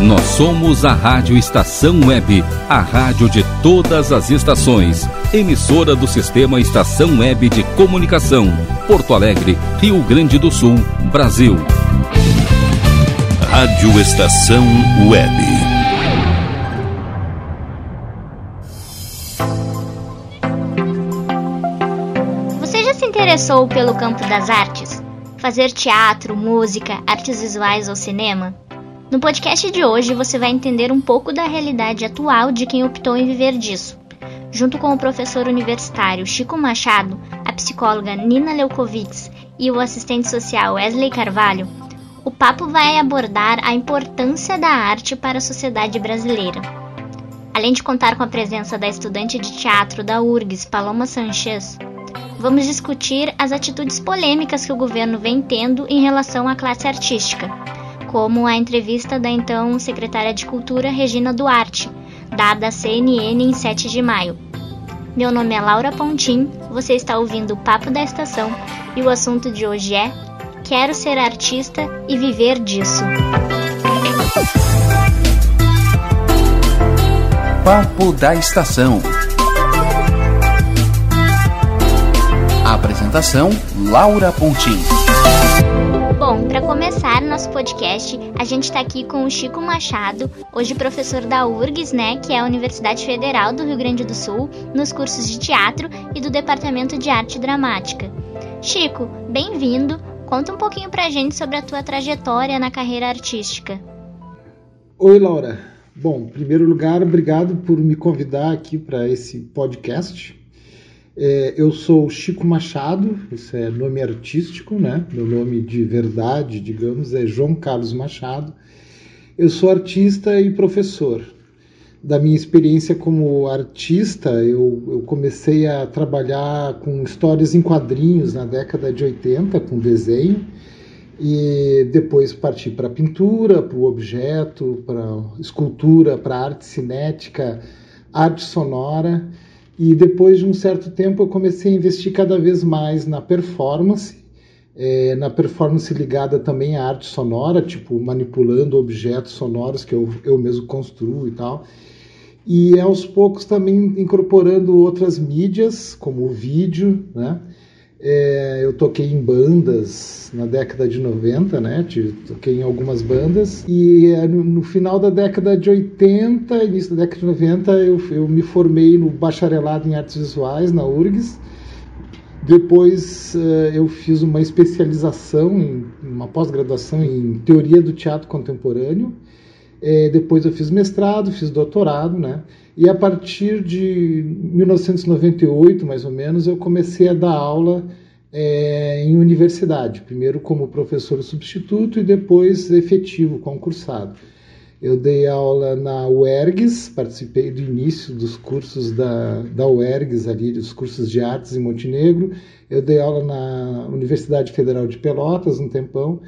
Nós somos a Rádio Estação Web, a rádio de todas as estações. Emissora do Sistema Estação Web de Comunicação. Porto Alegre, Rio Grande do Sul, Brasil. Rádio Estação Web. Você já se interessou pelo campo das artes? Fazer teatro, música, artes visuais ou cinema? No podcast de hoje você vai entender um pouco da realidade atual de quem optou em viver disso. Junto com o professor universitário Chico Machado, a psicóloga Nina Leukovitz e o assistente social Wesley Carvalho, o papo vai abordar a importância da arte para a sociedade brasileira. Além de contar com a presença da estudante de teatro da URGS, Paloma Sanchez, vamos discutir as atitudes polêmicas que o governo vem tendo em relação à classe artística como a entrevista da então secretária de Cultura Regina Duarte, dada à CNN em 7 de maio. Meu nome é Laura Pontim, você está ouvindo o Papo da Estação e o assunto de hoje é Quero ser artista e viver disso. Papo da Estação. Apresentação Laura Pontim. Bom, para começar nosso podcast, a gente está aqui com o Chico Machado, hoje professor da URGS, né, que é a Universidade Federal do Rio Grande do Sul, nos cursos de teatro e do Departamento de Arte Dramática. Chico, bem-vindo. Conta um pouquinho pra gente sobre a tua trajetória na carreira artística. Oi, Laura. Bom, em primeiro lugar, obrigado por me convidar aqui para esse podcast. É, eu sou Chico Machado, isso é nome artístico, né? Meu nome de verdade, digamos, é João Carlos Machado. Eu sou artista e professor. Da minha experiência como artista, eu, eu comecei a trabalhar com histórias em quadrinhos na década de 80, com desenho, e depois parti para pintura, para o objeto, para escultura, para arte cinética, arte sonora. E depois de um certo tempo eu comecei a investir cada vez mais na performance, é, na performance ligada também à arte sonora, tipo manipulando objetos sonoros que eu, eu mesmo construo e tal. E aos poucos também incorporando outras mídias, como o vídeo, né? É, eu toquei em bandas na década de 90, né? Toquei em algumas bandas. E é, no, final da década de 80, início da década de 90, eu, eu me formei no bacharelado em artes visuais na URGS. Depois uh, eu fiz uma especialização, uma pós-graduação em teoria do teatro contemporâneo. É, depois eu fiz mestrado, fiz doutorado, né? E a partir de 1998, mais ou menos, eu comecei a dar aula é, em universidade, primeiro como professor substituto e depois efetivo, concursado. Eu dei aula na UERGS, participei do início dos cursos da, da UERGS, ali, dos cursos de artes em Montenegro. Eu dei aula na Universidade Federal de Pelotas um tempão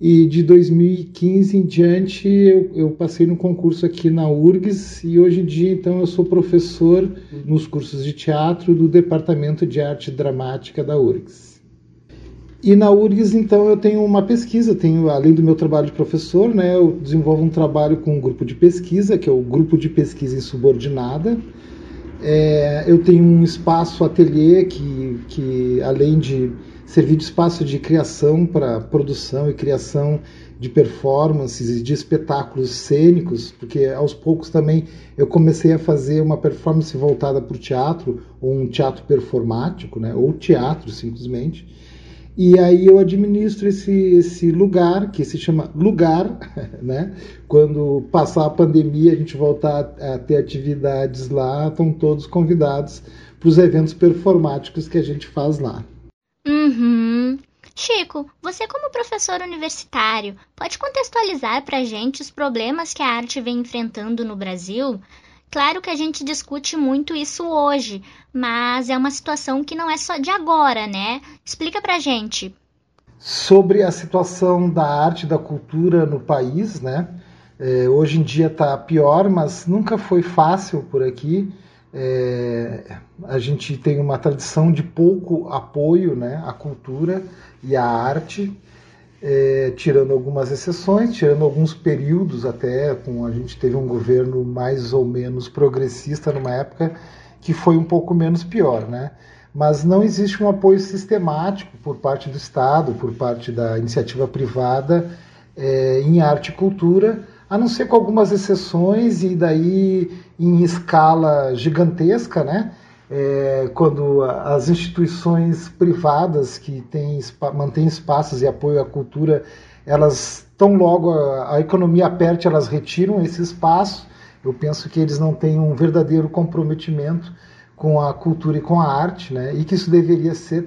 e de 2015 em diante eu, eu, passei no concurso aqui na URGS e hoje em dia então eu sou professor nos cursos de teatro do Departamento de Arte Dramática da URGS. E na URGS então eu tenho uma pesquisa, tenho além do meu trabalho de professor, né, eu desenvolvo um trabalho com um grupo de pesquisa que é o Grupo de Pesquisa Insubordinada. É, eu tenho um espaço ateliê que, que além de servir de espaço de criação para produção e criação de performances e de espetáculos cênicos, porque aos poucos também eu comecei a fazer uma performance voltada para o teatro, ou um teatro performático, né, ou teatro simplesmente. E aí eu administro esse, esse lugar, que se chama Lugar, né? Quando passar a pandemia, a gente voltar a ter atividades lá, estão todos convidados para os eventos performáticos que a gente faz lá. Uhum. Chico, você como professor universitário, pode contextualizar para a gente os problemas que a arte vem enfrentando no Brasil? Claro que a gente discute muito isso hoje, mas é uma situação que não é só de agora, né? Explica pra gente. Sobre a situação da arte e da cultura no país, né? É, hoje em dia está pior, mas nunca foi fácil por aqui. É, a gente tem uma tradição de pouco apoio né, à cultura e à arte. é, tirando algumas exceções, tirando alguns períodos até, com a gente teve um governo mais ou menos progressista numa época que foi um pouco menos pior, né? Mas não existe um apoio sistemático por parte do Estado, por parte da iniciativa privada é, em arte e cultura, a não ser com algumas exceções e daí em escala gigantesca, né? É, quando as instituições privadas que têm, mantêm espaços e apoio à cultura, elas tão logo a, a economia aperte, elas retiram esse espaço. Eu penso que eles não têm um verdadeiro comprometimento com a cultura e com a arte, né? E que isso deveria ser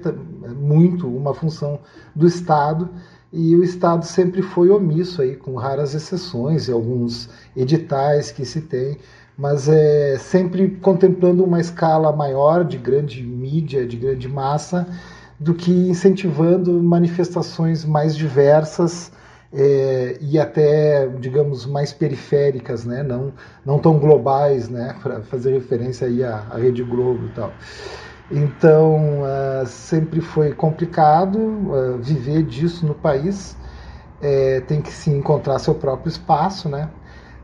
muito uma função do Estado e o Estado sempre foi omisso aí, com raras exceções e alguns editais que se tem, mas é sempre contemplando uma escala maior de grande mídia, de grande massa, do que incentivando manifestações mais diversas é, e até, digamos, mais periféricas, né? não, não tão globais, né? para fazer referência aí à, à Rede Globo e tal. Então, uh, sempre foi complicado uh, viver disso no país. É, tem que se encontrar seu próprio espaço, né?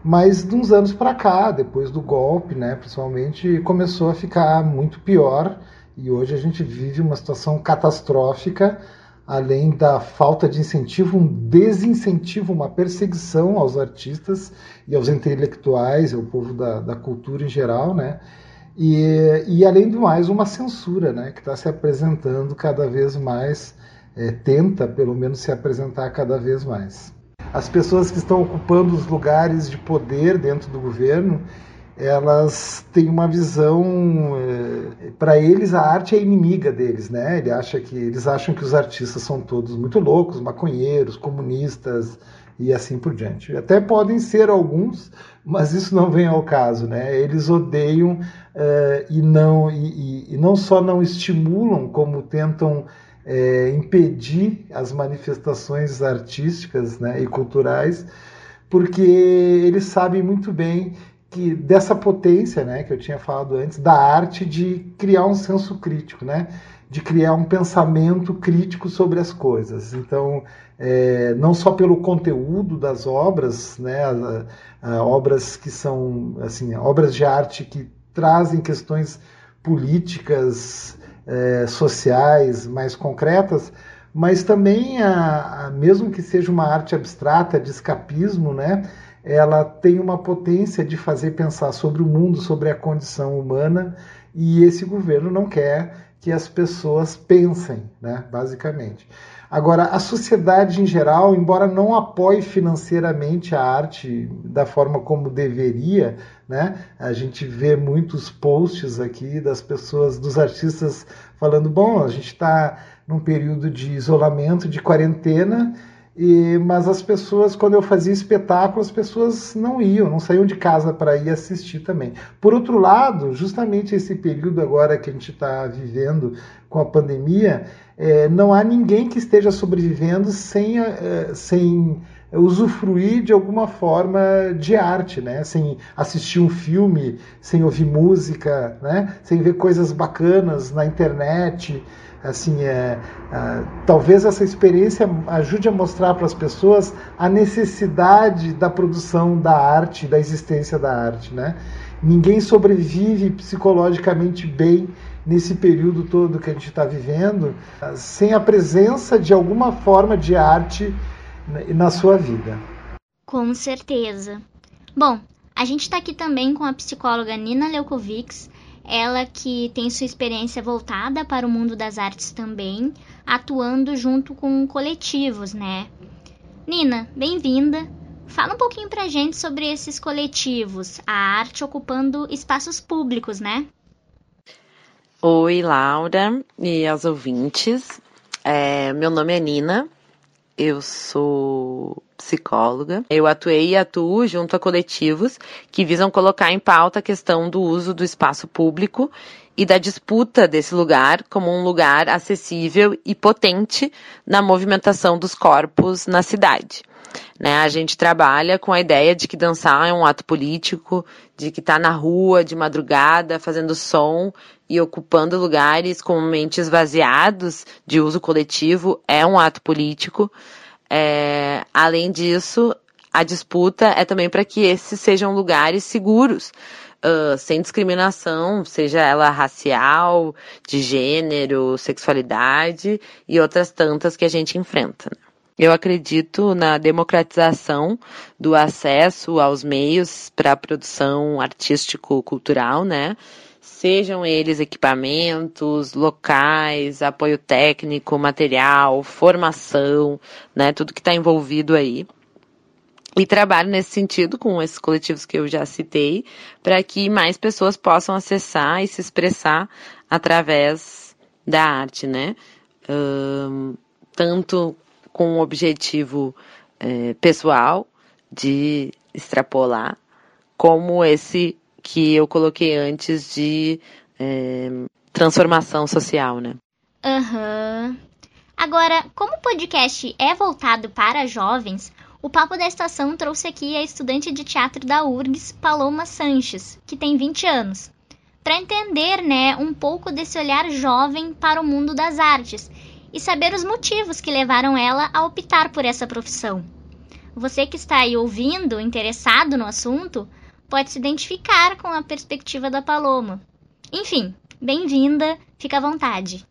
Mas de uns anos para cá, depois do golpe, né, principalmente, começou a ficar muito pior e hoje a gente vive uma situação catastrófica, além da falta de incentivo, um desincentivo, uma perseguição aos artistas e aos intelectuais, ao povo da, da cultura em geral, né? E, e além do mais, uma censura né, que está se apresentando cada vez mais, é, tenta pelo menos se apresentar cada vez mais. As pessoas que estão ocupando os lugares de poder dentro do governo, elas têm uma visão, é, para eles a arte é inimiga deles, né? Ele acha que eles acham que os artistas são todos muito loucos, maconheiros, comunistas, e assim por diante. Até podem ser alguns, mas isso não vem ao caso, né? Eles odeiam uh, e não e, e, não só não estimulam, como tentam é, impedir as manifestações artísticas né, e culturais, porque eles sabem muito bem que dessa potência, né, que eu tinha falado antes, da arte de criar um senso crítico, né? De criar um pensamento crítico sobre as coisas. Então, é, não só pelo conteúdo das obras, né, a, a, obras que são assim, obras de arte que trazem questões políticas, é, sociais mais concretas, mas também, a, mesmo que seja uma arte abstrata de escapismo, né, ela tem uma potência de fazer pensar sobre o mundo, sobre a condição humana, e esse governo não quer que as pessoas pensem, né, basicamente. Agora, a sociedade em geral, embora não apoie financeiramente a arte da forma como deveria, né, a gente vê muitos posts aqui das pessoas, dos artistas falando: bom, a gente está num período de isolamento, de quarentena e, mas as pessoas, quando eu fazia espetáculo, as pessoas não iam, não saíam de casa para ir assistir também. Por outro lado, justamente esse período agora que a gente está vivendo com a pandemia, é, não há ninguém que esteja sobrevivendo sem, é, sem usufruir de alguma forma de arte, né? Sem assistir um filme, sem ouvir música, né? Sem ver coisas bacanas na internet assim é, é, talvez essa experiência ajude a mostrar para as pessoas a necessidade da produção da arte da existência da arte né? Ninguém sobrevive psicologicamente bem nesse período todo que a gente está vivendo sem a presença de alguma forma de arte na sua vida. Com certeza. Bom a gente está aqui também com a psicóloga Nina Leukovics ela que tem sua experiência voltada para o mundo das artes também, atuando junto com coletivos, né? Nina, bem-vinda. Fala um pouquinho pra gente sobre esses coletivos, a arte ocupando espaços públicos, né? Oi, Laura e aos ouvintes. É, meu nome é Nina, eu sou psicóloga. Eu atuei e atuo junto a coletivos que visam colocar em pauta a questão do uso do espaço público e da disputa desse lugar como um lugar acessível e potente na movimentação dos corpos na cidade. Né, a gente trabalha com a ideia de que dançar é um ato político, de que tá na rua de madrugada fazendo som e ocupando lugares comumente esvaziados de uso coletivo é um ato político. É, além disso, a disputa é também para que esses sejam lugares seguros, uh, sem discriminação, seja ela racial, de gênero, sexualidade e outras tantas que a gente enfrenta. Né? Eu acredito na democratização do acesso aos meios para a produção artístico-cultural, né? Sejam eles equipamentos, locais, apoio técnico, material, formação, né? Tudo que está envolvido aí. E trabalho nesse sentido com esses coletivos que eu já citei, para que mais pessoas possam acessar e se expressar através da arte, né? Um, tanto com o objetivo é, pessoal de extrapolar, como esse que eu coloquei antes de é, transformação social, né? Uhum. Agora, como o podcast é voltado para jovens, o Papo da Estação trouxe aqui a estudante de teatro da URGS, Paloma Sanches, que tem 20 anos, para entender, né, um pouco desse olhar jovem para o mundo das artes e saber os motivos que levaram ela a optar por essa profissão. Você que está aí ouvindo, interessado no assunto, pode se identificar com a perspectiva da Paloma. Enfim, bem-vinda, fica à vontade.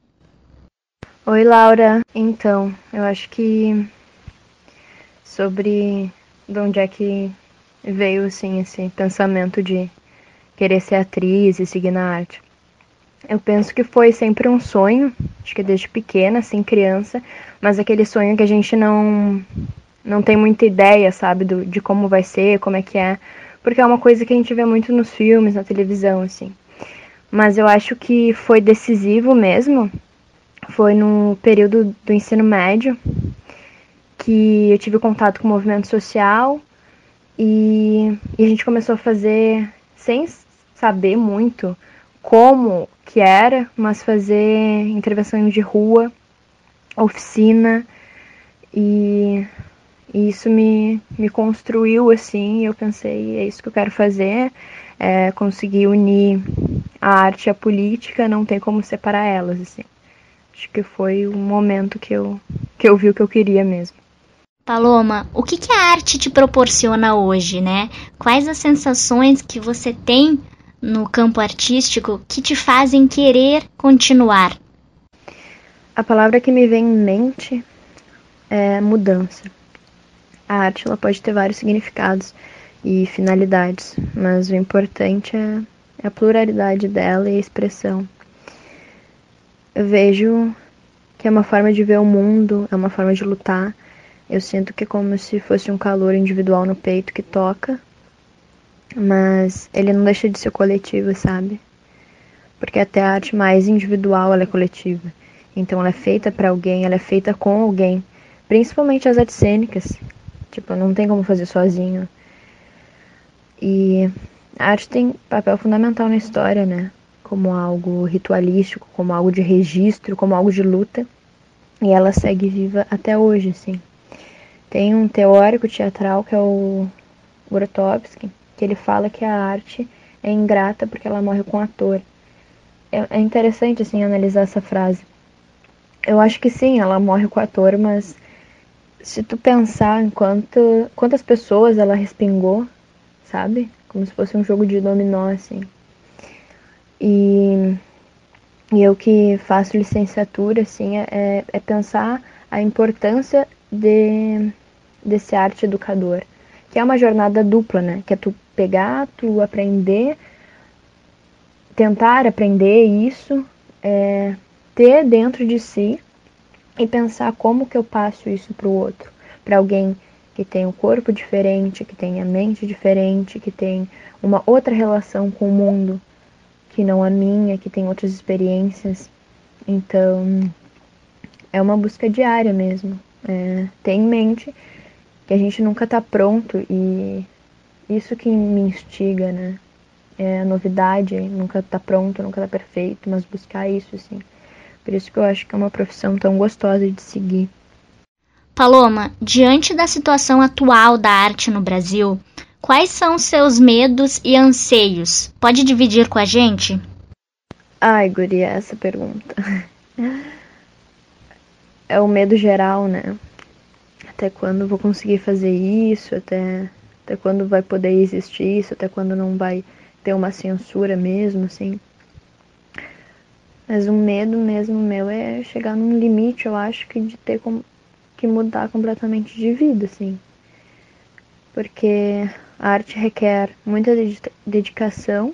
Oi, Laura. Então, eu acho que sobre de onde é que veio assim esse pensamento de querer ser atriz e seguir na arte. Eu penso que foi sempre um sonho, acho que desde pequena, assim, criança, mas aquele sonho que a gente não não tem muita ideia, sabe, do, de como vai ser, como é que é, porque é uma coisa que a gente vê muito nos filmes, na televisão, assim. Mas eu acho que foi decisivo mesmo, foi no período do ensino médio, que eu tive contato com o movimento social e, e a gente começou a fazer, sem saber muito como que era, mas fazer intervenções de rua, oficina e, e isso me, me construiu assim. Eu pensei, é isso que eu quero fazer, é conseguir unir a arte e a política, não tem como separar elas assim. Acho que foi o momento que eu, que eu vi o que eu queria mesmo. Paloma, o que, que a arte te proporciona hoje, né? Quais as sensações que você tem no campo artístico que te fazem querer continuar? A palavra que me vem em mente é mudança. A arte ela pode ter vários significados e finalidades, mas o importante é, é a pluralidade dela e a expressão. Eu vejo que é uma forma de ver o mundo, é uma forma de lutar, eu sinto que é como se fosse um calor individual no peito que toca, mas ele não deixa de ser coletivo, sabe? Porque até a arte mais individual ela é coletiva. Então ela é feita para alguém, ela é feita com alguém, principalmente as artes cênicas. Tipo, não tem como fazer sozinho. E a arte tem papel fundamental na história, né? Como algo ritualístico, como algo de registro, como algo de luta. E ela segue viva até hoje, assim. Tem um teórico teatral que é o Grotowski, que ele fala que a arte é ingrata porque ela morre com o ator. É, é interessante assim analisar essa frase. Eu acho que sim, ela morre com o ator, mas se tu pensar em quanto, quantas pessoas ela respingou, sabe? Como se fosse um jogo de dominó, assim. E, e eu que faço licenciatura, assim, é, é pensar a importância de desse arte educador, que é uma jornada dupla, né? Que é tu pegar, tu aprender, tentar aprender isso, é, ter dentro de si e pensar como que eu passo isso para o outro, para alguém que tem um corpo diferente, que tem a mente diferente, que tem uma outra relação com o mundo que não a minha, que tem outras experiências. Então, é uma busca diária mesmo. É, ter em mente que a gente nunca está pronto e isso que me instiga, né? É a novidade, nunca está pronto, nunca está perfeito, mas buscar isso, assim. Por isso que eu acho que é uma profissão tão gostosa de seguir. Paloma, diante da situação atual da arte no Brasil, quais são seus medos e anseios? Pode dividir com a gente? Ai, guria, essa pergunta. É o medo geral, né? até quando vou conseguir fazer isso, até, até quando vai poder existir isso, até quando não vai ter uma censura mesmo, assim. Mas o medo mesmo meu é chegar num limite, eu acho que de ter que mudar completamente de vida, assim. Porque a arte requer muita dedicação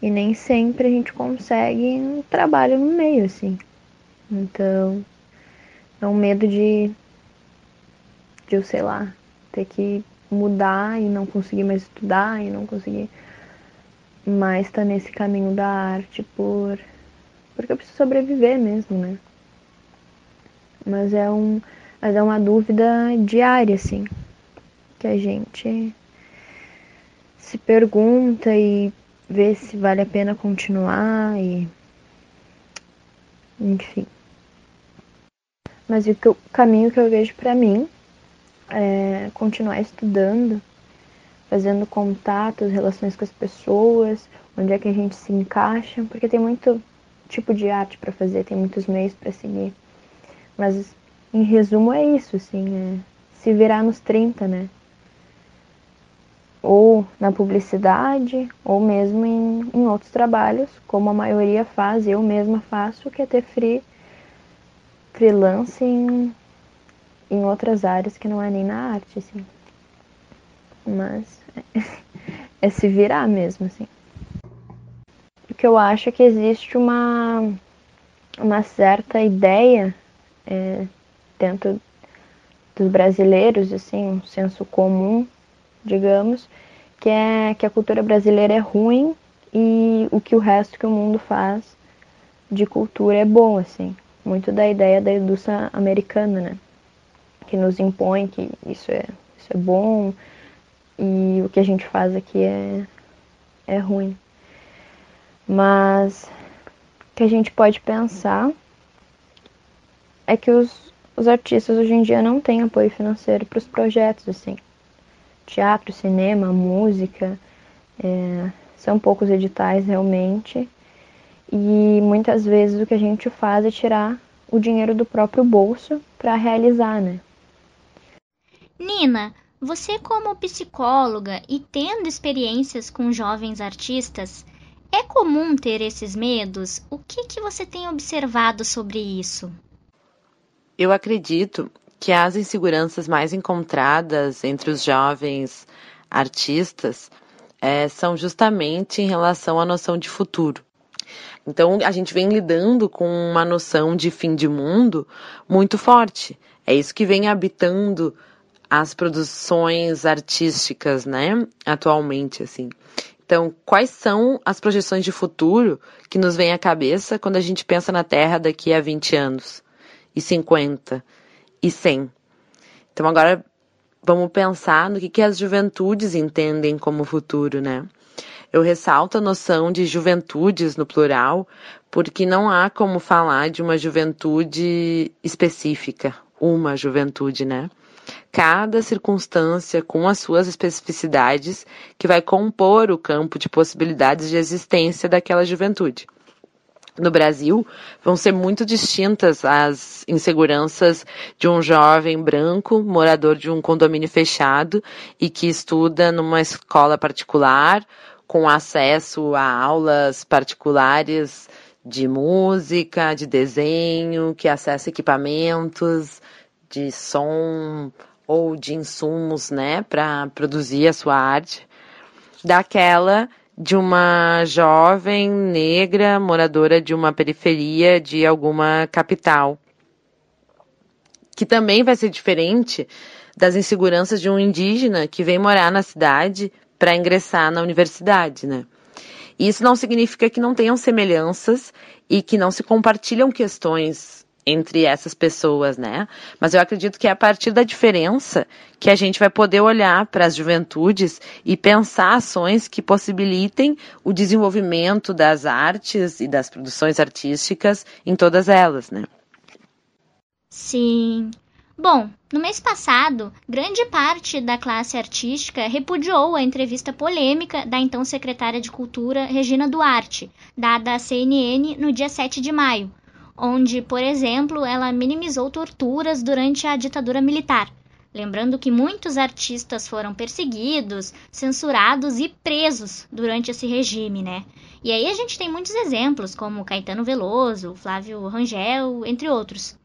e nem sempre a gente consegue um trabalho no meio, assim. Então, é um medo de, de eu, sei lá, ter que mudar e não conseguir mais estudar e não conseguir mais estar nesse caminho da arte por porque eu preciso sobreviver mesmo, né? Mas é um mas é uma dúvida diária assim, que a gente se pergunta e vê se vale a pena continuar e enfim. Mas o, que, o caminho que eu vejo para mim é continuar estudando, fazendo contatos, relações com as pessoas, onde é que a gente se encaixa, porque tem muito tipo de arte para fazer, tem muitos meios para seguir. Mas em resumo é isso, assim, é se virar nos 30, né? Ou na publicidade, ou mesmo em, em outros trabalhos, como a maioria faz, eu mesma faço, que é ter free freelance em, em outras áreas que não é nem na arte, assim. Mas é, se virar mesmo, assim. O que eu acho é que existe uma, uma certa ideia é, dentro dos brasileiros, assim, um senso comum, digamos, que é que a cultura brasileira é ruim e o que o resto que o mundo faz de cultura é bom, assim muito da ideia da indústria americana, né? Que nos impõe que isso é, isso é bom e o que a gente faz aqui é, é ruim. Mas o que a gente pode pensar é que os, os artistas hoje em dia não têm apoio financeiro para os projetos, assim. Teatro, cinema, música, é, são poucos editais realmente e muitas vezes o que a gente faz é tirar o dinheiro do próprio bolso para realizar, né? Nina, você como psicóloga e tendo experiências com jovens artistas, é comum ter esses medos? O que, que você tem observado sobre isso? Eu acredito que as inseguranças mais encontradas entre os jovens artistas é, são justamente em relação à noção de futuro. Então a gente vem lidando com uma noção de fim de mundo muito forte. É isso que vem habitando as produções artísticas, né, atualmente assim. Então, quais são as projeções de futuro que nos vem à cabeça quando a gente pensa na Terra daqui a 20 anos, e 50, e 100? Então, agora vamos pensar no que, que as juventudes entendem como futuro, né? Eu ressalto a noção de juventudes no plural, porque não há como falar de uma juventude específica, uma juventude, né? Cada circunstância com as suas especificidades que vai compor o campo de possibilidades de existência daquela juventude. No Brasil vão ser muito distintas as inseguranças de um jovem branco, morador de um condomínio fechado e que estuda numa escola particular com acesso a aulas particulares de música, de desenho, que acessa equipamentos de som ou de insumos, né, para produzir a sua arte, daquela de uma jovem negra moradora de uma periferia de alguma capital, que também vai ser diferente das inseguranças de um indígena que vem morar na cidade para ingressar na universidade, né? Isso não significa que não tenham semelhanças e que não se compartilham questões entre essas pessoas, né? Mas eu acredito que é a partir da diferença que a gente vai poder olhar para as juventudes e pensar ações que possibilitem o desenvolvimento das artes e das produções artísticas em todas elas, né? Sim, Bom, no mês passado, grande parte da classe artística repudiou a entrevista polêmica da então secretária de Cultura Regina Duarte, dada à CNN no dia 7 de maio, onde, por exemplo, ela minimizou torturas durante a ditadura militar. Lembrando que muitos artistas foram perseguidos, censurados e presos durante esse regime, né? E aí a gente tem muitos exemplos, como Caetano Veloso, Flávio Rangel, entre outros.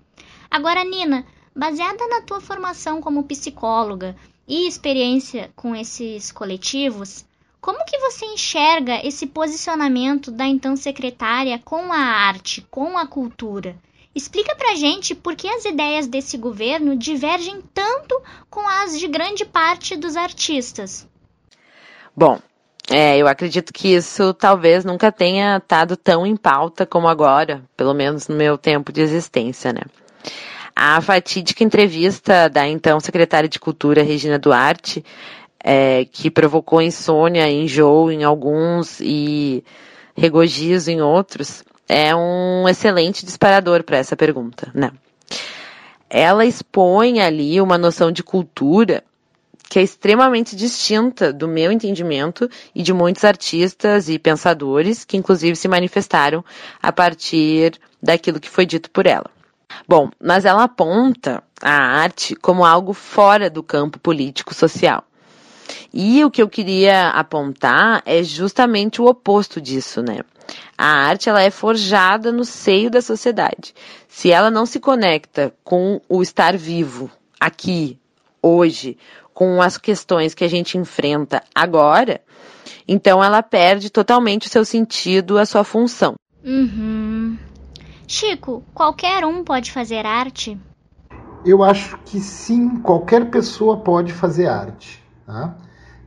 Agora, Nina, baseada na tua formação como psicóloga e experiência com esses coletivos, como que você enxerga esse posicionamento da então secretária com a arte, com a cultura? Explica pra gente por que as ideias desse governo divergem tanto com as de grande parte dos artistas. Bom, é, eu acredito que isso talvez nunca tenha estado tão em pauta como agora, pelo menos no meu tempo de existência, né? A fatídica entrevista da então secretária de Cultura, Regina Duarte, é, que provocou insônia, enjoo em alguns e regozijo em outros, é um excelente disparador para essa pergunta, né? Ela expõe ali uma noção de cultura que é extremamente distinta do meu entendimento e de muitos artistas e pensadores que inclusive se manifestaram a partir daquilo que foi dito por ela. Bom, mas ela aponta a arte como algo fora do campo político-social. E o que eu queria apontar é justamente o oposto disso, né? A arte ela é forjada no seio da sociedade. Se ela não se conecta com o estar vivo aqui, hoje, com as questões que a gente enfrenta agora, então ela perde totalmente o seu sentido, a sua função. Uhum. Chico, qualquer um pode fazer arte? Eu acho que sim, qualquer pessoa pode fazer arte. Tá?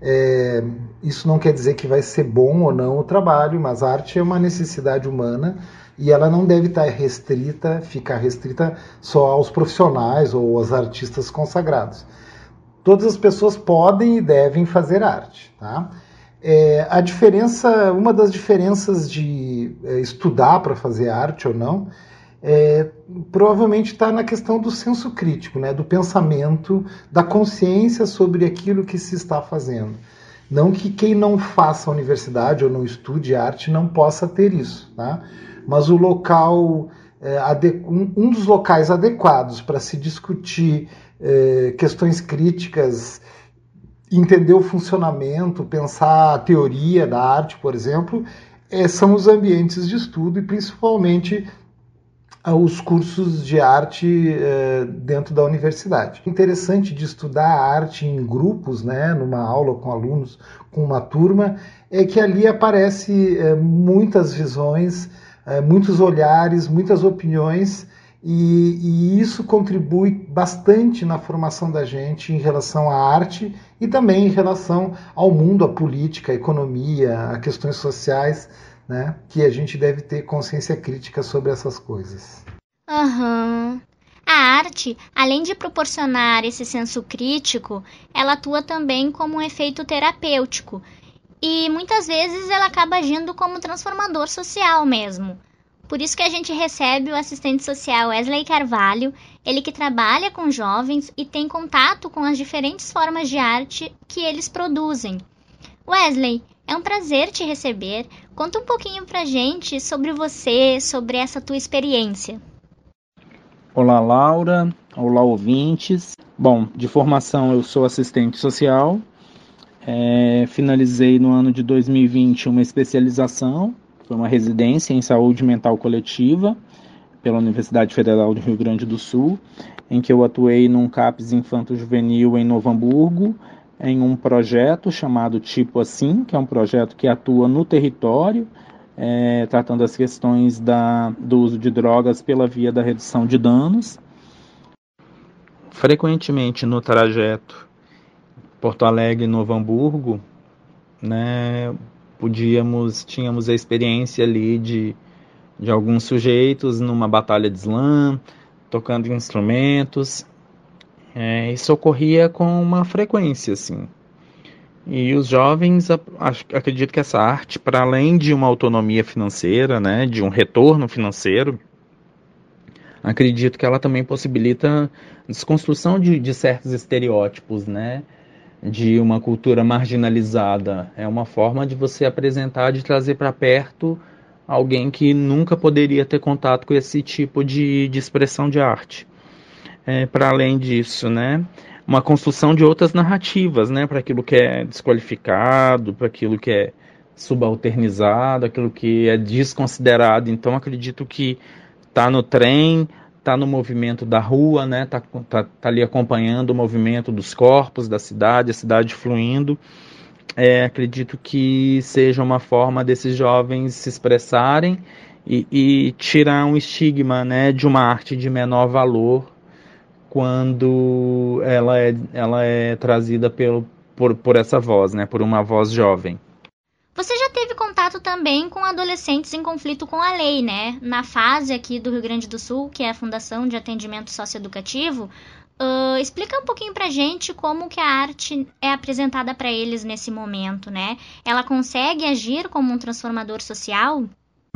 É, isso não quer dizer que vai ser bom ou não o trabalho, mas a arte é uma necessidade humana e ela não deve estar restrita, ficar restrita só aos profissionais ou aos artistas consagrados. Todas as pessoas podem e devem fazer arte, tá? É, a diferença, uma das diferenças de é, estudar para fazer arte ou não, é, provavelmente está na questão do senso crítico, né, do pensamento, da consciência sobre aquilo que se está fazendo. Não que quem não faça universidade ou não estude arte não possa ter isso, tá? mas o local, é, um dos locais adequados para se discutir é, questões críticas entender o funcionamento, pensar a teoria da arte, por exemplo, é, são os ambientes de estudo e principalmente ah, os cursos de arte é, dentro da universidade. Interessante de estudar arte em grupos, né, numa aula com alunos, com uma turma, é que ali aparece é, muitas visões, é, muitos olhares, muitas opiniões e, e, isso contribui bastante na formação da gente em relação à arte e também em relação ao mundo, à política, à economia, a questões sociais, né? Que a gente deve ter consciência crítica sobre essas coisas. Uhum. A arte, além de proporcionar esse senso crítico, ela atua também como um efeito terapêutico. E muitas vezes ela acaba agindo como transformador social mesmo. Por isso que a gente recebe o assistente social Wesley Carvalho, ele que trabalha com jovens e tem contato com as diferentes formas de arte que eles produzem. Wesley, é um prazer te receber. Conta um pouquinho pra gente sobre você, sobre essa tua experiência. Olá, Laura. Olá, ouvintes. Bom, de formação eu sou assistente social. É, finalizei no ano de 2020 uma especialização foi uma residência em saúde mental coletiva pela Universidade Federal do Rio Grande do Sul, em que eu atuei num CAPS infanto-juvenil em Novo Hamburgo, em um projeto chamado Tipo Assim, que é um projeto que atua no território, é, tratando as questões da, do uso de drogas pela via da redução de danos. Frequentemente no trajeto Porto Alegre-Novo Hamburgo, né, podíamos, tínhamos a experiência ali de, de alguns sujeitos numa batalha de slam, tocando instrumentos. É, isso ocorria com uma frequência, assim. E os jovens, acredito que essa arte, para além de uma autonomia financeira, né, de um retorno financeiro, acredito que ela também possibilita desconstrução de, de certos estereótipos, né, de uma cultura marginalizada. É uma forma de você apresentar, de trazer para perto alguém que nunca poderia ter contato com esse tipo de, de expressão de arte. É, para além disso, né, uma construção de outras narrativas, né, para aquilo que é desqualificado, para aquilo que é subalternizado, aquilo que é desconsiderado. Então, acredito que tá no trem, tá no movimento da rua, né, tá, tá, tá ali acompanhando o movimento dos corpos da cidade, a cidade fluindo. É, acredito que seja uma forma desses jovens se expressarem e, e, tirar um estigma né, de uma arte de menor valor quando ela é, ela é trazida pelo, por, por essa voz, né, por uma voz jovem. Você já teve contato também com adolescentes em conflito com a lei, né? Na fase aqui do Rio Grande do Sul, que é a Fundação de Atendimento Socioeducativo, Uh, explica um pouquinho pra gente como que a arte é apresentada para eles nesse momento, né? Ela consegue agir como um transformador social?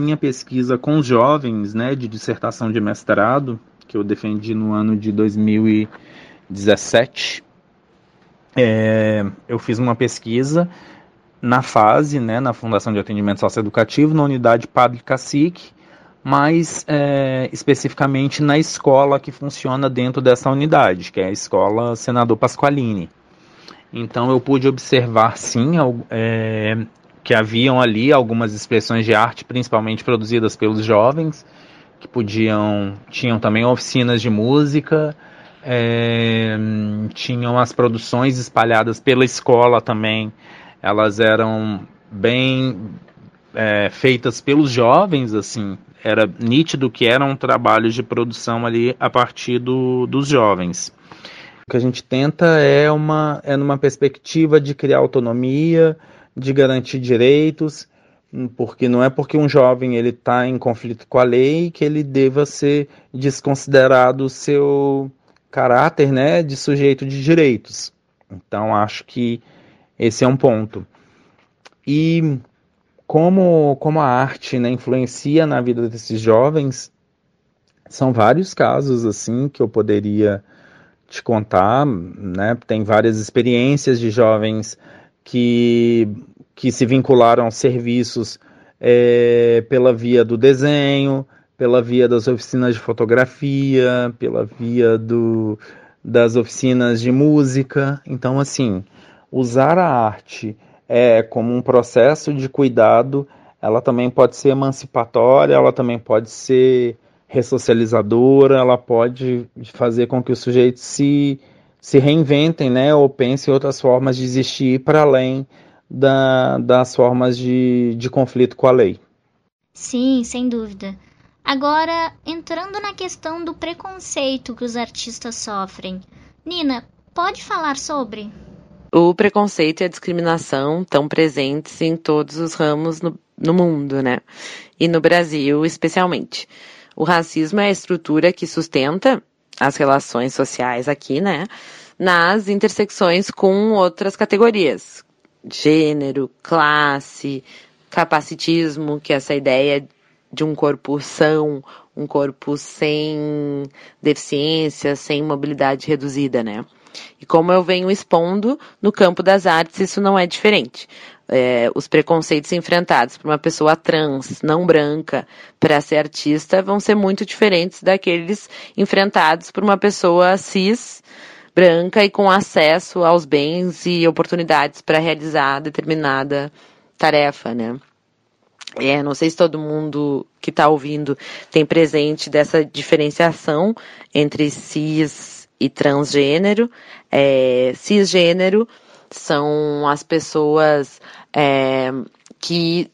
Minha pesquisa com jovens, né, de dissertação de mestrado, que eu defendi no ano de 2017, é, eu fiz uma pesquisa na fase, né, na Fundação de Atendimento Socioeducativo, na unidade Padre Cacique, mas é, especificamente na escola que funciona dentro dessa unidade, que é a escola Senador Pasqualini. Então eu pude observar sim é, que haviam ali algumas expressões de arte, principalmente produzidas pelos jovens, que podiam tinham também oficinas de música, é, tinham as produções espalhadas pela escola também, elas eram bem é, feitas pelos jovens, assim, era nítido que eram trabalhos de produção ali a partir do, dos jovens. O que a gente tenta é uma é numa perspectiva de criar autonomia, de garantir direitos, porque não é porque um jovem ele está em conflito com a lei que ele deva ser desconsiderado o seu caráter, né, de sujeito de direitos. Então acho que esse é um ponto. E como, como a arte né, influencia na vida desses jovens, são vários casos assim que eu poderia te contar, né? Tem várias experiências de jovens que, que se vincularam aos serviços é, pela via do desenho, pela via das oficinas de fotografia, pela via do, das oficinas de música. Então, assim, usar a arte é, como um processo de cuidado, ela também pode ser emancipatória, ela também pode ser ressocializadora, ela pode fazer com que os sujeitos se, se reinventem, né, ou pensem em outras formas de existir para além da, das formas de, de conflito com a lei. Sim, sem dúvida. Agora, entrando na questão do preconceito que os artistas sofrem, Nina, pode falar sobre? o preconceito e a discriminação estão presentes em todos os ramos no, no mundo, né? E no Brasil, especialmente. O racismo é a estrutura que sustenta as relações sociais aqui, né? Nas intersecções com outras categorias. Gênero, classe, capacitismo, que é essa ideia de um corpo são, um corpo sem deficiência, sem mobilidade reduzida, né? E como eu venho expondo, no campo das artes isso não é diferente. É, os preconceitos enfrentados por uma pessoa trans, não branca, para ser artista, vão ser muito diferentes daqueles enfrentados por uma pessoa cis, branca e com acesso aos bens e oportunidades para realizar determinada tarefa, né? É, não sei se todo mundo que está ouvindo tem presente dessa diferenciação entre cis e transgênero. É, cisgênero são as pessoas é, que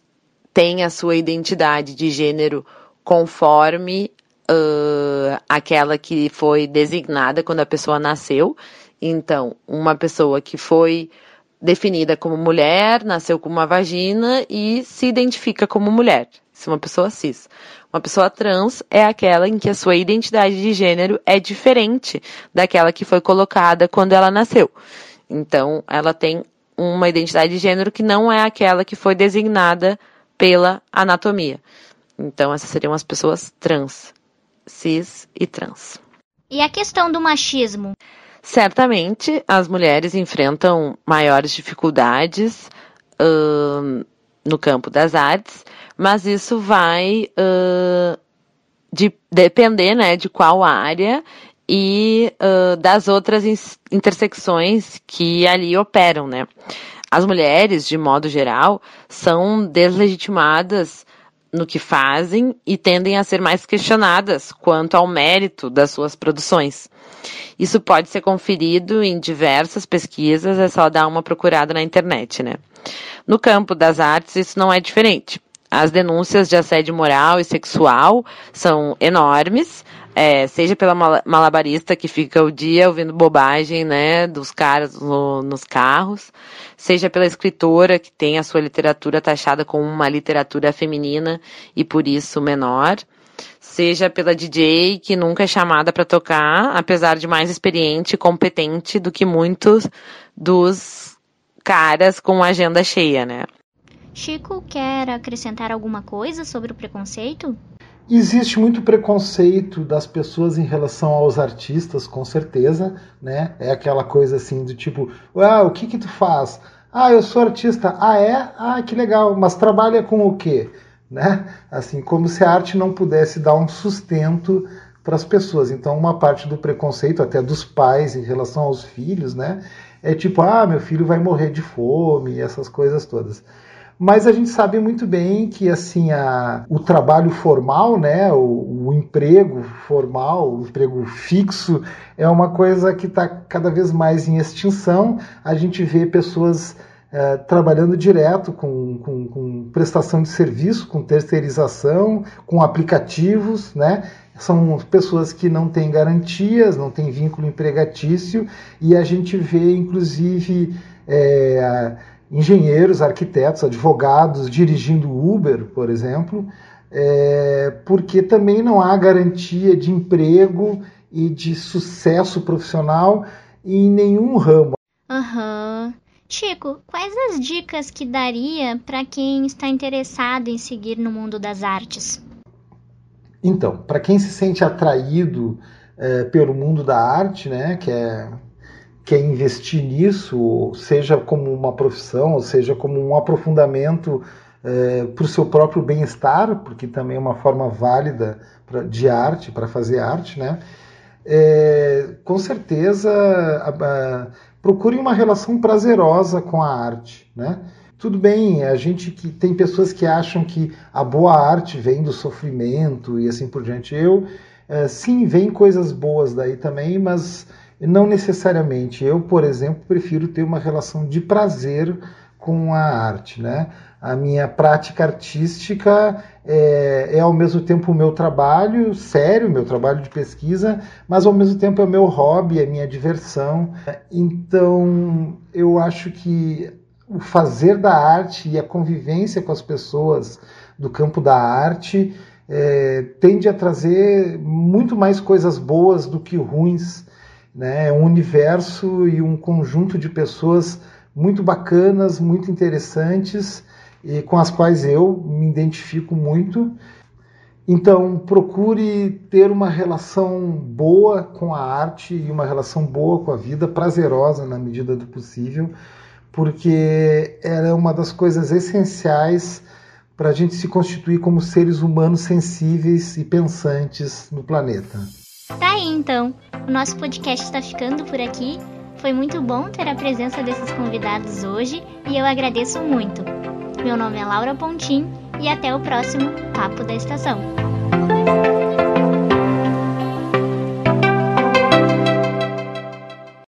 têm a sua identidade de gênero conforme uh, aquela que foi designada quando a pessoa nasceu. Então, uma pessoa que foi definida como mulher, nasceu com uma vagina e se identifica como mulher. Isso é uma pessoa cis. Uma pessoa trans é aquela em que a sua identidade de gênero é diferente daquela que foi colocada quando ela nasceu. Então, ela tem uma identidade de gênero que não é aquela que foi designada pela anatomia. Então, essas seriam as pessoas trans, cis e trans. E a questão do machismo? Certamente, as mulheres enfrentam maiores dificuldades uh, no campo das artes, mas isso vai uh, de, depender né, de qual área e uh, das outras intersecções que ali operam, né? As mulheres, de modo geral, são deslegitimadas no que fazem e tendem a ser mais questionadas quanto ao mérito das suas produções. Isso pode ser conferido em diversas pesquisas, é só dar uma procurada na internet, né? No campo das artes, isso não é diferente. As denúncias de assédio moral e sexual são enormes, é, seja pela malabarista que fica o dia ouvindo bobagem, né, dos caras no, nos carros, seja pela escritora que tem a sua literatura taxada como uma literatura feminina e por isso menor, seja pela DJ que nunca é chamada para tocar, apesar de mais experiente e competente do que muitos dos caras com agenda cheia, né? Chico quer acrescentar alguma coisa sobre o preconceito? Existe muito preconceito das pessoas em relação aos artistas, com certeza, né? É aquela coisa assim do tipo, ah, o que que tu faz? Ah, eu sou artista. Ah, é? Ah, que legal. Mas trabalha com o quê? Né? Assim, como se a arte não pudesse dar um sustento para as pessoas. Então, uma parte do preconceito, até dos pais em relação aos filhos, né? É tipo, ah, meu filho vai morrer de fome, essas coisas todas. Mas a gente sabe muito bem que assim a, o trabalho formal, né, o, o emprego formal, o emprego fixo, é uma coisa que está cada vez mais em extinção. A gente vê pessoas é, trabalhando direto com, com, com, prestação de serviço, com terceirização, com aplicativos, né? São pessoas que não têm garantias, não têm vínculo empregatício, e a gente vê, inclusive, é, engenheiros, arquitetos, advogados dirigindo Uber, por exemplo, é, porque também não há garantia de emprego e de sucesso profissional em nenhum ramo. Aham. Uhum. Chico, quais as dicas que daria para quem está interessado em seguir no mundo das artes? Então, para quem se sente atraído é, pelo mundo da arte, né, que é quer investir nisso, seja como uma profissão, ou seja como um aprofundamento é, para o seu próprio bem-estar, porque também é uma forma válida pra, de arte, para fazer arte, né? É, com certeza a, a, procure uma relação prazerosa com a arte, né? Tudo bem, a gente que tem pessoas que acham que a boa arte vem do sofrimento e assim por diante. Eu, é, sim, vem coisas boas daí também, mas não necessariamente. Eu, por exemplo, prefiro ter uma relação de prazer com a arte, né? A minha prática artística é, é, ao mesmo tempo o meu trabalho sério, meu trabalho de pesquisa, mas ao mesmo tempo é o meu hobby, é minha diversão. Então, eu acho que o fazer da arte e a convivência com as pessoas do campo da arte é, tende a trazer muito mais coisas boas do que ruins né? É um universo e um conjunto de pessoas muito bacanas, muito interessantes e com as quais eu me identifico muito. Então, procure ter uma relação boa com a arte e uma relação boa com a vida, prazerosa na medida do possível, porque ela é uma das coisas essenciais para a gente se constituir como seres humanos sensíveis e pensantes no planeta. Tá aí então, o nosso podcast está ficando por aqui. Foi muito bom ter a presença desses convidados hoje e eu agradeço muito. Meu nome é Laura Pontim e até o próximo Papo da Estação.